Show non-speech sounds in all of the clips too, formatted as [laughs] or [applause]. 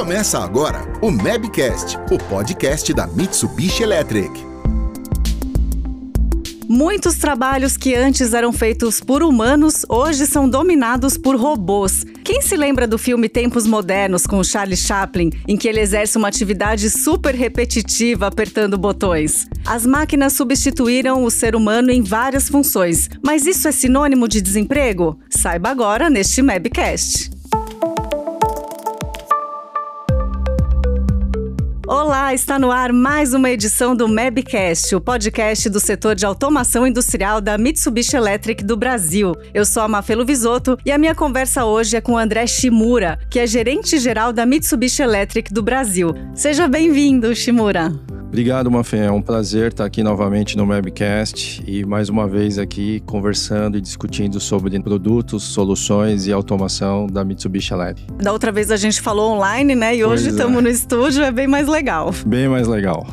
Começa agora o Mabcast, o podcast da Mitsubishi Electric. Muitos trabalhos que antes eram feitos por humanos hoje são dominados por robôs. Quem se lembra do filme Tempos Modernos com Charlie Chaplin, em que ele exerce uma atividade super repetitiva apertando botões? As máquinas substituíram o ser humano em várias funções, mas isso é sinônimo de desemprego? Saiba agora neste Mabcast. Olá, está no ar mais uma edição do Mabcast, o podcast do setor de automação industrial da Mitsubishi Electric do Brasil. Eu sou a Mafelo Visoto e a minha conversa hoje é com André Shimura, que é gerente geral da Mitsubishi Electric do Brasil. Seja bem-vindo, Shimura. Obrigado, Mafé. É um prazer estar aqui novamente no Webcast e mais uma vez aqui conversando e discutindo sobre produtos, soluções e automação da Mitsubishi Electric. Da outra vez a gente falou online, né? E hoje estamos é. no estúdio, é bem mais legal. Bem mais legal.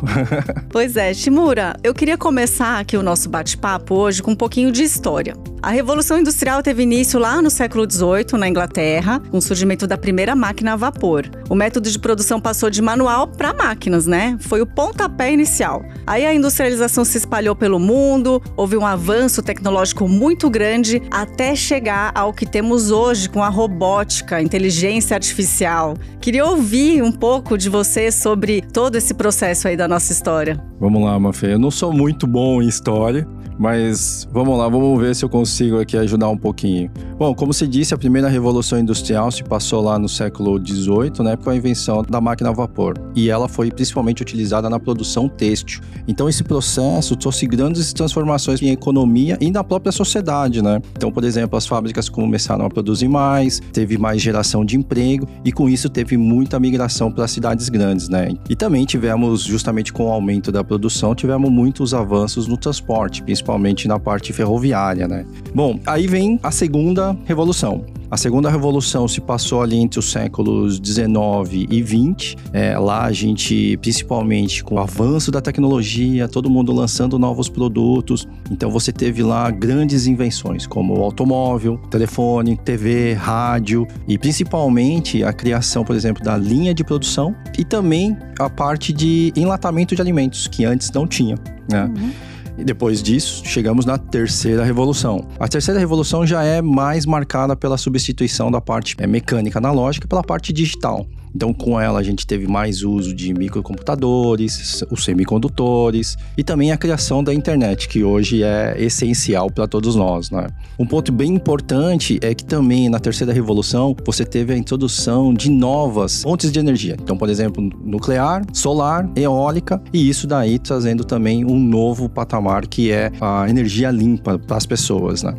pois é, Shimura, eu queria começar aqui o nosso bate-papo hoje com um pouquinho de história. A Revolução Industrial teve início lá no século XVIII, na Inglaterra, com o surgimento da primeira máquina a vapor. O método de produção passou de manual para máquinas, né? Foi o pontapé inicial. Aí a industrialização se espalhou pelo mundo, houve um avanço tecnológico muito grande até chegar ao que temos hoje com a robótica, inteligência artificial. Queria ouvir um pouco de você sobre todo esse processo aí da nossa história. Vamos lá, Mafê. Eu não sou muito bom em história, mas vamos lá, vamos ver se eu consigo aqui ajudar um pouquinho. Bom, como se disse, a primeira revolução industrial se passou lá no século XVIII, né, com a invenção da máquina a vapor. E ela foi principalmente utilizada na produção têxtil. Então esse processo trouxe grandes transformações em economia e na própria sociedade, né? Então, por exemplo, as fábricas começaram a produzir mais, teve mais geração de emprego e com isso teve muita migração para cidades grandes, né? E também tivemos, justamente com o aumento da produção, tivemos muitos avanços no transporte, principalmente principalmente na parte ferroviária, né? Bom, aí vem a segunda revolução. A segunda revolução se passou ali entre os séculos 19 e 20. É, lá a gente, principalmente com o avanço da tecnologia, todo mundo lançando novos produtos. Então você teve lá grandes invenções como automóvel, telefone, TV, rádio e principalmente a criação, por exemplo, da linha de produção e também a parte de enlatamento de alimentos que antes não tinha. Né? Uhum. E depois disso, chegamos na terceira revolução. A terceira revolução já é mais marcada pela substituição da parte é, mecânica analógica pela parte digital. Então, com ela, a gente teve mais uso de microcomputadores, os semicondutores e também a criação da internet, que hoje é essencial para todos nós. Né? Um ponto bem importante é que também na terceira revolução você teve a introdução de novas fontes de energia. Então, por exemplo, nuclear, solar, eólica e isso daí trazendo também um novo patamar que é a energia limpa para as pessoas. Né?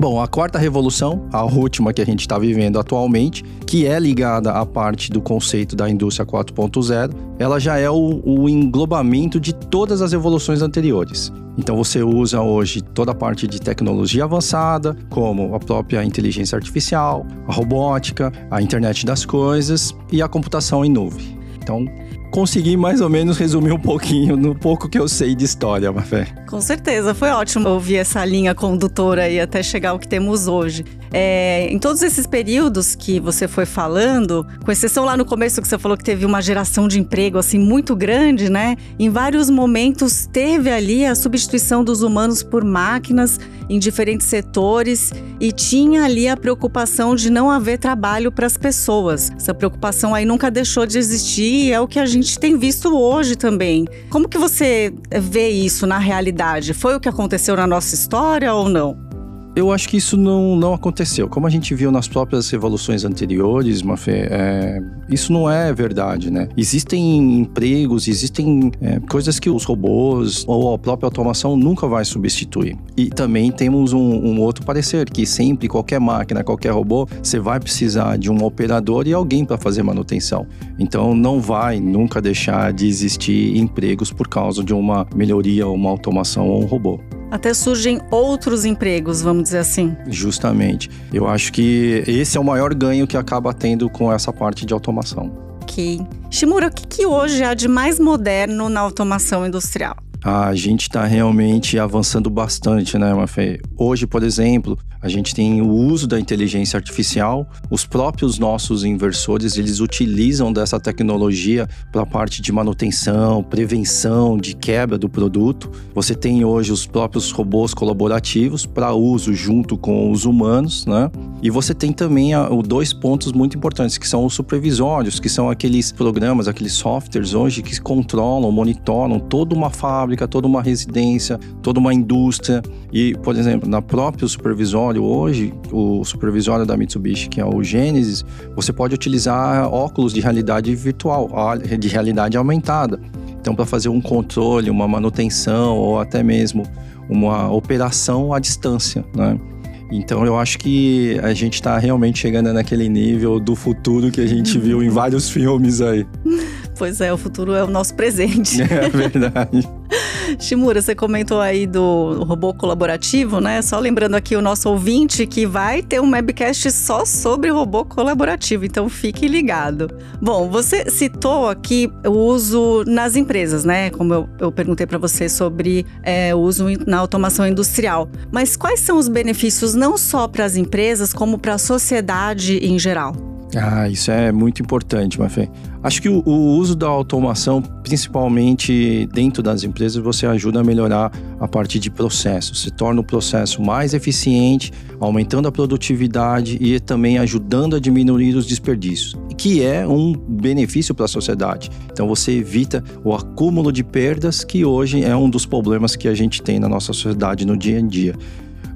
Bom, a quarta revolução, a última que a gente está vivendo atualmente, que é ligada à parte do conceito da indústria 4.0, ela já é o, o englobamento de todas as evoluções anteriores. Então você usa hoje toda a parte de tecnologia avançada, como a própria inteligência artificial, a robótica, a internet das coisas e a computação em nuvem. Então, consegui mais ou menos resumir um pouquinho no pouco que eu sei de história, Mafé. Com certeza, foi ótimo ouvir essa linha condutora aí até chegar ao que temos hoje. É, em todos esses períodos que você foi falando, com exceção lá no começo que você falou que teve uma geração de emprego assim muito grande, né? Em vários momentos teve ali a substituição dos humanos por máquinas em diferentes setores e tinha ali a preocupação de não haver trabalho para as pessoas. Essa preocupação aí nunca deixou de existir e é o que a gente tem visto hoje também. Como que você vê isso na realidade? Foi o que aconteceu na nossa história ou não? Eu acho que isso não, não aconteceu. Como a gente viu nas próprias revoluções anteriores, Mafê, é, isso não é verdade, né? Existem empregos, existem é, coisas que os robôs ou a própria automação nunca vai substituir. E também temos um, um, outro parecer, que sempre, qualquer máquina, qualquer robô, você vai precisar de um operador e alguém para fazer manutenção. Então não vai nunca deixar de existir empregos por causa de uma melhoria, uma automação ou um robô até surgem outros empregos, vamos dizer assim. Justamente. Eu acho que esse é o maior ganho que acaba tendo com essa parte de automação. Ok. Shimura, o que, que hoje há de mais moderno na automação industrial? A gente está realmente avançando bastante, né, Mafê? Hoje, por exemplo, a gente tem o uso da inteligência artificial. Os próprios nossos inversores, eles utilizam dessa tecnologia para a parte de manutenção, prevenção de quebra do produto. Você tem hoje os próprios robôs colaborativos para uso junto com os humanos, né? E você tem também a, o dois pontos muito importantes, que são os supervisórios, que são aqueles programas, aqueles softwares hoje que controlam, monitoram toda uma fábrica, toda uma residência, toda uma indústria. E, por exemplo, na própria supervisório hoje, o supervisório da Mitsubishi, que é o Genesis, você pode utilizar óculos de realidade virtual, de realidade aumentada. Então, para fazer um controle, uma manutenção ou até mesmo uma operação à distância, né? Então eu acho que a gente está realmente chegando naquele nível do futuro que a gente viu em vários filmes aí. [laughs] Pois é, o futuro é o nosso presente. É verdade. [laughs] Shimura, você comentou aí do robô colaborativo, né? Só lembrando aqui o nosso ouvinte que vai ter um webcast só sobre robô colaborativo, então fique ligado. Bom, você citou aqui o uso nas empresas, né? Como eu, eu perguntei para você sobre é, o uso na automação industrial. Mas quais são os benefícios não só para as empresas, como para a sociedade em geral? Ah, isso é muito importante, Mafê. Acho que o, o, uso da automação, principalmente dentro das empresas, você ajuda a melhorar a parte de processo. Você torna o processo mais eficiente, aumentando a produtividade e também ajudando a diminuir os desperdícios, que é um benefício para a sociedade. Então você evita o acúmulo de perdas, que hoje é um dos problemas que a gente tem na nossa sociedade no dia a dia.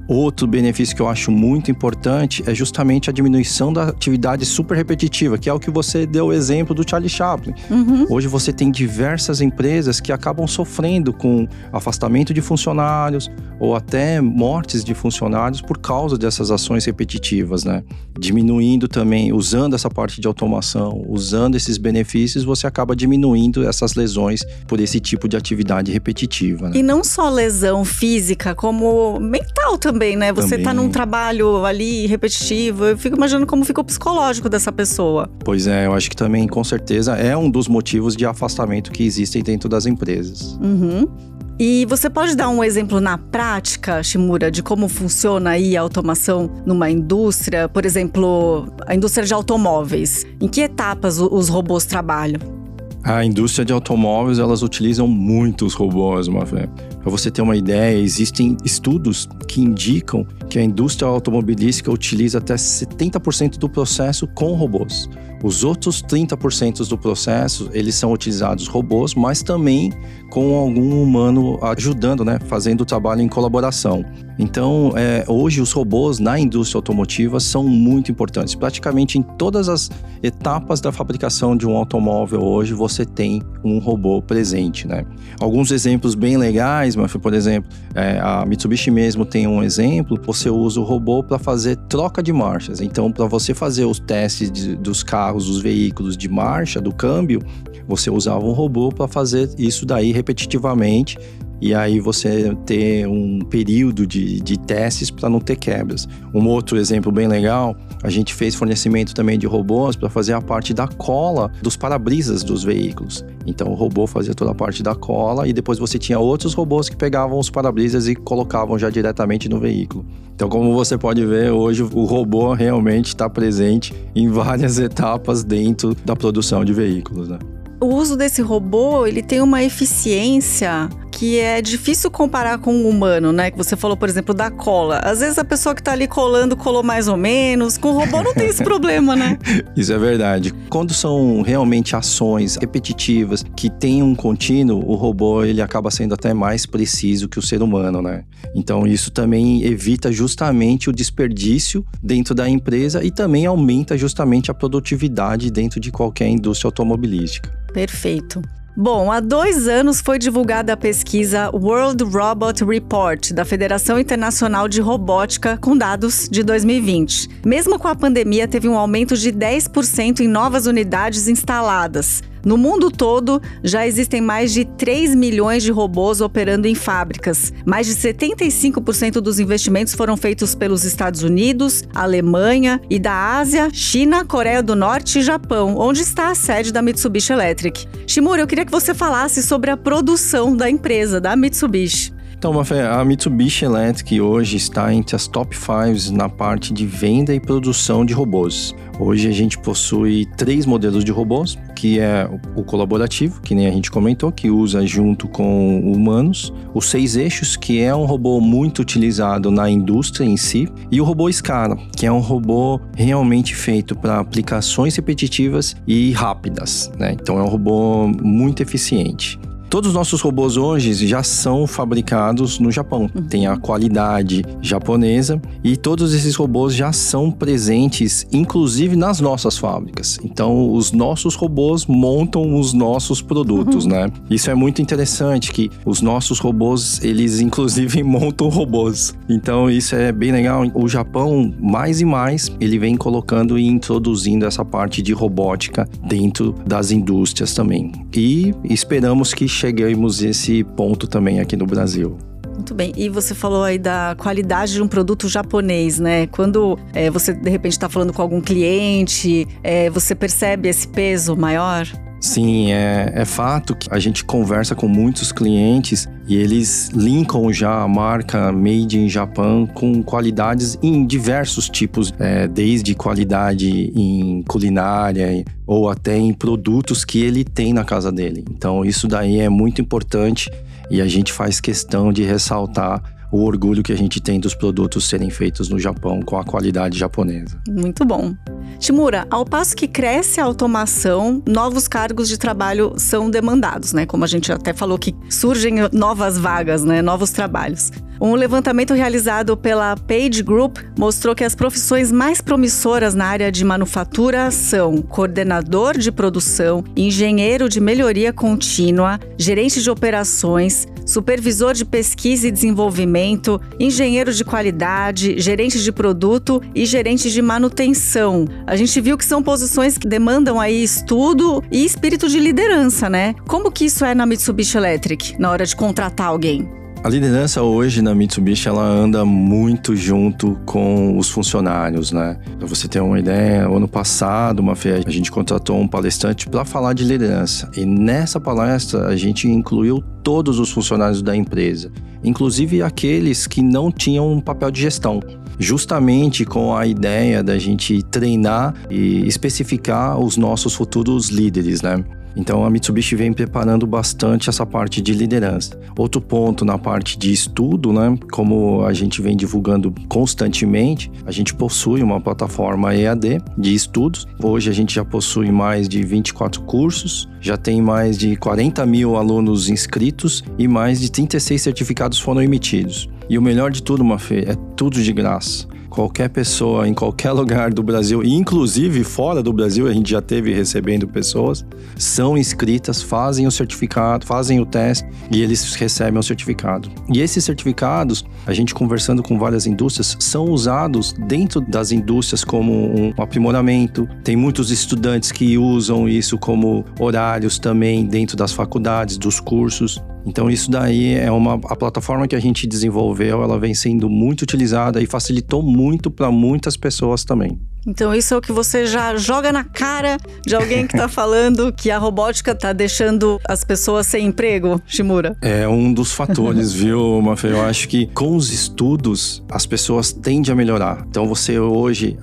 Outro benefício que eu acho muito importante é justamente a diminuição da atividade super repetitiva, que é o que você deu o exemplo do Charlie Chaplin. Uhum. Hoje você tem diversas empresas que acabam sofrendo com afastamento de funcionários ou até mortes de funcionários por causa dessas ações repetitivas, né? Diminuindo também, usando essa parte de automação, usando esses benefícios, você acaba diminuindo essas lesões por esse tipo de atividade repetitiva. Né? E não só lesão física, como mental também também, né? Você também. tá num trabalho ali repetitivo. Eu fico imaginando como fica o psicológico dessa pessoa. Pois é, eu acho que também, com certeza, é um dos motivos de afastamento que existem dentro das empresas. Uhum. E você pode dar um exemplo na prática, Shimura, de como funciona aí a automação numa indústria? Por exemplo, a indústria de automóveis. Em que etapas os robôs trabalham? A indústria de automóveis, elas utilizam muitos robôs, Mafé. Para você ter uma ideia, existem estudos que indicam que a indústria automobilística utiliza até 70% do processo com robôs. Os outros 30% do processo, eles são utilizados robôs, mas também com algum humano ajudando, né, fazendo o trabalho em colaboração. Então, é, hoje os robôs na indústria automotiva são muito importantes. Praticamente em todas as etapas da fabricação de um automóvel hoje você tem um robô presente, né? Alguns exemplos bem legais, mas por exemplo, é, a Mitsubishi mesmo tem um exemplo. Você usa o robô para fazer troca de marchas. Então, para você fazer os testes de, dos carros, dos veículos de marcha, do câmbio, você usava um robô para fazer isso daí repetitivamente e aí você ter um período de, de testes para não ter quebras. Um outro exemplo bem legal, a gente fez fornecimento também de robôs para fazer a parte da cola dos para-brisas dos veículos. Então o robô fazia toda a parte da cola e depois você tinha outros robôs que pegavam os para-brisas e colocavam já diretamente no veículo. Então, como você pode ver, hoje o robô realmente está presente em várias [laughs] etapas dentro da produção de veículos. Né? O uso desse robô ele tem uma eficiência que é difícil comparar com o humano, né? Que você falou, por exemplo, da cola. Às vezes a pessoa que tá ali colando colou mais ou menos. Com o robô não tem esse [laughs] problema, né? Isso é verdade. Quando são realmente ações repetitivas que têm um contínuo, o robô ele acaba sendo até mais preciso que o ser humano, né? Então isso também evita justamente o desperdício dentro da empresa e também aumenta justamente a produtividade dentro de qualquer indústria automobilística. Perfeito. Bom, há dois anos foi divulgada a pesquisa World Robot Report da Federação Internacional de Robótica com dados de 2020. Mesmo com a pandemia, teve um aumento de 10% em novas unidades instaladas. No mundo todo, já existem mais de 3 milhões de robôs operando em fábricas. Mais de 75% dos investimentos foram feitos pelos Estados Unidos, Alemanha e da Ásia, China, Coreia do Norte e Japão, onde está a sede da Mitsubishi Electric. Shimura, eu queria que você falasse sobre a produção da empresa, da Mitsubishi. Então, Mafé, a Mitsubishi Electric hoje está entre as top 5 na parte de venda e produção de robôs. Hoje a gente possui três modelos de robôs, que é o colaborativo, que nem a gente comentou, que usa junto com humanos, o seis eixos, que é um robô muito utilizado na indústria em si, e o robô Scala, que é um robô realmente feito para aplicações repetitivas e rápidas. Né? Então é um robô muito eficiente. Todos os nossos robôs hoje já são fabricados no Japão. Uhum. Tem a qualidade japonesa e todos esses robôs já são presentes, inclusive nas nossas fábricas. Então, os nossos robôs montam os nossos produtos, uhum. né? Isso é muito interessante que os nossos robôs, eles inclusive [laughs] montam robôs. Então, isso é bem legal. O Japão, mais e mais, ele vem colocando e introduzindo essa parte de robótica dentro das indústrias também. E esperamos que cheguemos esse ponto também aqui no Brasil. Muito bem. E você falou aí da qualidade de um produto japonês, né? Quando é, você de repente está falando com algum cliente, é, você percebe esse peso maior? Sim, é, é fato que a gente conversa com muitos clientes e eles linkam já a marca Made in Japan com qualidades em diversos tipos, é, desde qualidade em culinária ou até em produtos que ele tem na casa dele. Então, isso daí é muito importante e a gente faz questão de ressaltar o orgulho que a gente tem dos produtos serem feitos no Japão com a qualidade japonesa. Muito bom. Timura, ao passo que cresce a automação, novos cargos de trabalho são demandados, né? Como a gente até falou que surgem novas vagas, né? Novos trabalhos. Um levantamento realizado pela Page Group mostrou que as profissões mais promissoras na área de manufatura são coordenador de produção, engenheiro de melhoria contínua, gerente de operações, supervisor de pesquisa e desenvolvimento, engenheiro de qualidade, gerente de produto e gerente de manutenção. A gente viu que são posições que demandam aí estudo e espírito de liderança, né? Como que isso é na Mitsubishi Electric na hora de contratar alguém? A liderança hoje na Mitsubishi ela anda muito junto com os funcionários, né? Pra você ter uma ideia, ano passado, uma feira, a gente contratou um palestrante para falar de liderança. E nessa palestra a gente incluiu todos os funcionários da empresa, inclusive aqueles que não tinham um papel de gestão justamente com a ideia da gente treinar e especificar os nossos futuros líderes, né? Então a Mitsubishi vem preparando bastante essa parte de liderança. Outro ponto na parte de estudo, né? Como a gente vem divulgando constantemente, a gente possui uma plataforma EAD de estudos. Hoje a gente já possui mais de 24 cursos, já tem mais de 40 mil alunos inscritos e mais de 36 certificados foram emitidos. E o melhor de tudo, Mafê, é tudo de graça qualquer pessoa em qualquer [laughs] lugar do Brasil, inclusive fora do Brasil, a gente já teve recebendo pessoas, são inscritas, fazem o certificado, fazem o teste e eles recebem o certificado. E esses certificados, a gente conversando com várias indústrias, são usados dentro das indústrias como um aprimoramento. Tem muitos estudantes que usam isso como horários também dentro das faculdades, dos cursos. Então isso daí é uma a plataforma que a gente desenvolveu, ela vem sendo muito utilizada e facilitou muito para muitas pessoas também. Então isso é o que você já joga na cara de alguém que está [laughs] falando que a robótica está deixando as pessoas sem emprego, Shimura? É um dos fatores, [laughs] viu, Mafê? Eu acho que com os estudos as pessoas tendem a melhorar. Então você hoje,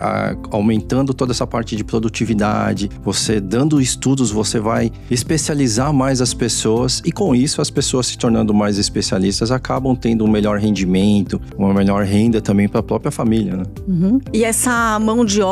aumentando toda essa parte de produtividade, você dando estudos, você vai especializar mais as pessoas e com isso as pessoas se tornando mais especialistas acabam tendo um melhor rendimento, uma melhor renda também para a própria família, né? Uhum. E essa mão de obra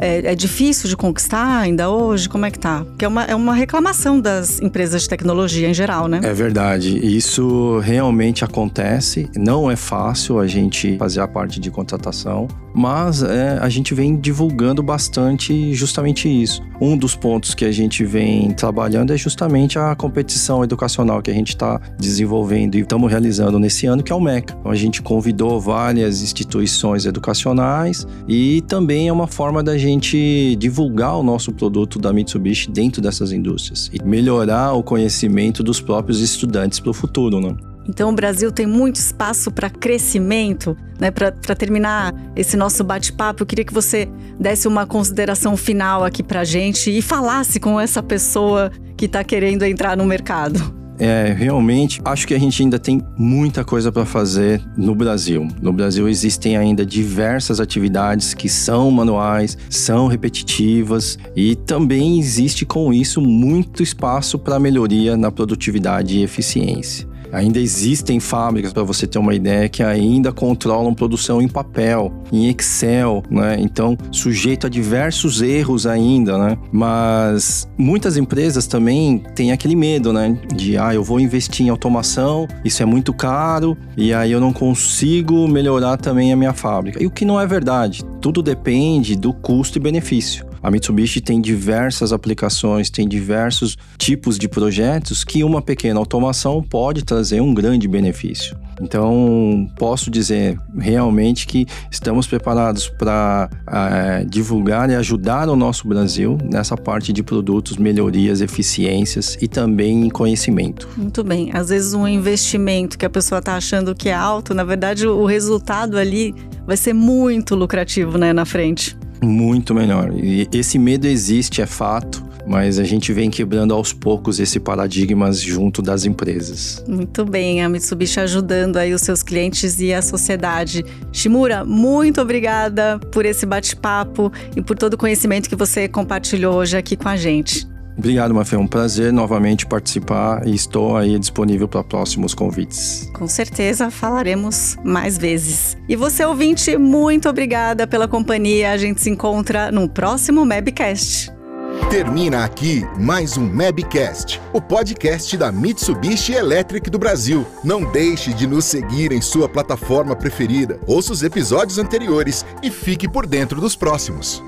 é, é, difícil de conquistar ainda hoje? Como é que tá? Porque é uma, é uma reclamação das empresas de tecnologia em geral, né? É verdade. Isso realmente acontece. Não é fácil a gente fazer a parte de contratação, mas é, a gente vem divulgando bastante justamente isso. Um dos pontos que a gente vem trabalhando é justamente a competição educacional que a gente está desenvolvendo e estamos realizando nesse ano, que é o MECA. Então, a gente convidou várias instituições educacionais e também uma forma da gente divulgar o nosso produto da Mitsubishi dentro dessas indústrias e melhorar o conhecimento dos próprios estudantes para o futuro, né? Então o Brasil tem muito espaço para crescimento, né? Para terminar esse nosso bate-papo, eu queria que você desse uma consideração final aqui para gente e falasse com essa pessoa que está querendo entrar no mercado. É, realmente, acho que a gente ainda tem muita coisa para fazer no Brasil. No Brasil existem ainda diversas atividades que são manuais, são repetitivas e também existe com isso muito espaço para melhoria na produtividade e eficiência. Ainda existem fábricas, para você ter uma ideia, que ainda controlam produção em papel, em Excel, né? Então, sujeito a diversos erros ainda, né? Mas muitas empresas também têm aquele medo, né? De, ah, eu vou investir em automação, isso é muito caro, e aí eu não consigo melhorar também a minha fábrica. E o que não é verdade. Tudo depende do custo e benefício. A Mitsubishi tem diversas aplicações, tem diversos tipos de projetos que uma pequena automação pode trazer um grande benefício. Então, posso dizer realmente que estamos preparados para é, divulgar e ajudar o nosso Brasil nessa parte de produtos, melhorias, eficiências e também conhecimento. Muito bem. Às vezes, um investimento que a pessoa está achando que é alto, na verdade, o resultado ali vai ser muito lucrativo né, na frente. Muito melhor. E esse medo existe, é fato, mas a gente vem quebrando aos poucos esse paradigmas junto das empresas. Muito bem, a Mitsubishi ajudando aí os seus clientes e a sociedade. Shimura, muito obrigada por esse bate-papo e por todo o conhecimento que você compartilhou hoje aqui com a gente. Obrigado, Mafê. É um prazer novamente participar e estou aí disponível para próximos convites. Com certeza falaremos mais vezes. E você, ouvinte, muito obrigada pela companhia. A gente se encontra no próximo Mabcast. Termina aqui mais um Mabcast, o podcast da Mitsubishi Electric do Brasil. Não deixe de nos seguir em sua plataforma preferida. Ouça os episódios anteriores e fique por dentro dos próximos.